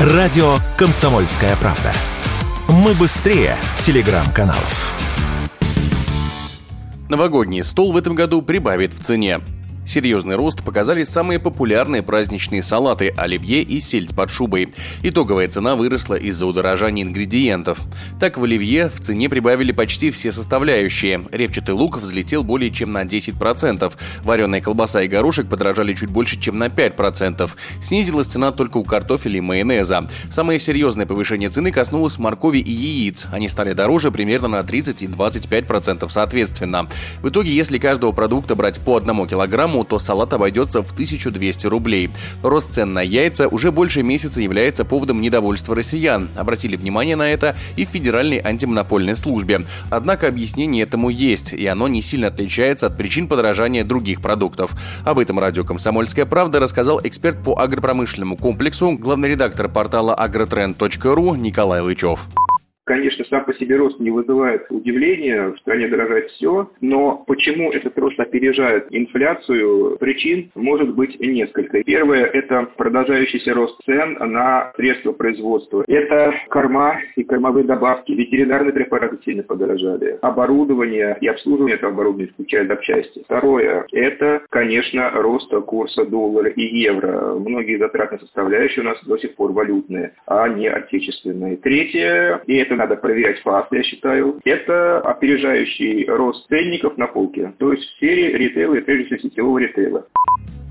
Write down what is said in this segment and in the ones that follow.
Радио «Комсомольская правда». Мы быстрее телеграм-каналов. Новогодний стол в этом году прибавит в цене. Серьезный рост показали самые популярные праздничные салаты – оливье и сельдь под шубой. Итоговая цена выросла из-за удорожания ингредиентов. Так в оливье в цене прибавили почти все составляющие. Репчатый лук взлетел более чем на 10%. Вареная колбаса и горошек подорожали чуть больше, чем на 5%. Снизилась цена только у картофеля и майонеза. Самое серьезное повышение цены коснулось моркови и яиц. Они стали дороже примерно на 30 и 25% соответственно. В итоге, если каждого продукта брать по одному килограмму, то салат обойдется в 1200 рублей. Рост цен на яйца уже больше месяца является поводом недовольства россиян. Обратили внимание на это и в Федеральной антимонопольной службе. Однако объяснение этому есть, и оно не сильно отличается от причин подорожания других продуктов. Об этом радио «Комсомольская правда» рассказал эксперт по агропромышленному комплексу, главный редактор портала agrotrend.ru Николай Лычев. Конечно, сам по себе рост не вызывает удивления, в стране дорожает все, но почему этот рост опережает инфляцию, причин может быть несколько. Первое – это продолжающийся рост цен на средства производства. Это корма и кормовые добавки, ветеринарные препараты сильно подорожали, оборудование и обслуживание этого оборудования, включая запчасти. Второе – это, конечно, рост курса доллара и евро. Многие затратные составляющие у нас до сих пор валютные, а не отечественные. Третье, и это надо проверять факт, я считаю, это опережающий рост ценников на полке, то есть в сфере ритейла и прежде всего сетевого ритейла.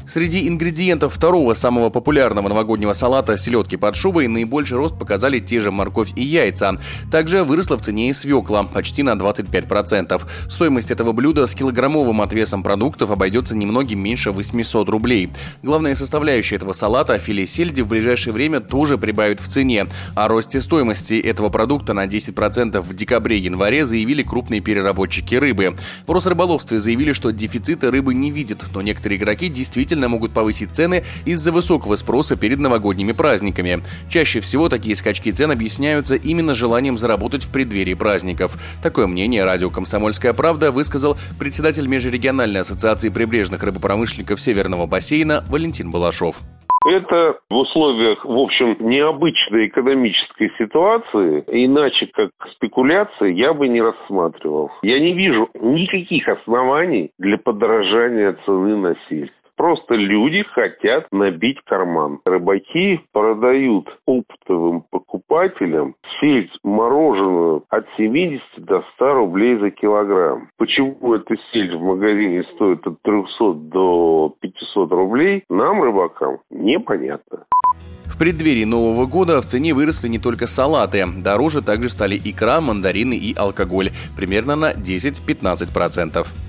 Среди ингредиентов второго самого популярного новогоднего салата селедки под шубой наибольший рост показали те же морковь и яйца. Также выросла в цене и свекла, почти на 25%. Стоимость этого блюда с килограммовым отвесом продуктов обойдется немногим меньше 800 рублей. Главная составляющая этого салата – филе сельди в ближайшее время тоже прибавит в цене. О росте стоимости этого продукта на 10% в декабре-январе заявили крупные переработчики рыбы. В Росрыболовстве заявили, что дефицита рыбы не видят, но некоторые игроки действительно значительно могут повысить цены из-за высокого спроса перед новогодними праздниками. Чаще всего такие скачки цен объясняются именно желанием заработать в преддверии праздников. Такое мнение радио «Комсомольская правда» высказал председатель Межрегиональной ассоциации прибрежных рыбопромышленников Северного бассейна Валентин Балашов. Это в условиях, в общем, необычной экономической ситуации, иначе как спекуляции, я бы не рассматривал. Я не вижу никаких оснований для подорожания цены на сельдь. Просто люди хотят набить карман. Рыбаки продают оптовым покупателям сельдь мороженую от 70 до 100 рублей за килограмм. Почему эта сельдь в магазине стоит от 300 до 500 рублей, нам, рыбакам, непонятно. В преддверии Нового года в цене выросли не только салаты. Дороже также стали икра, мандарины и алкоголь. Примерно на 10-15%.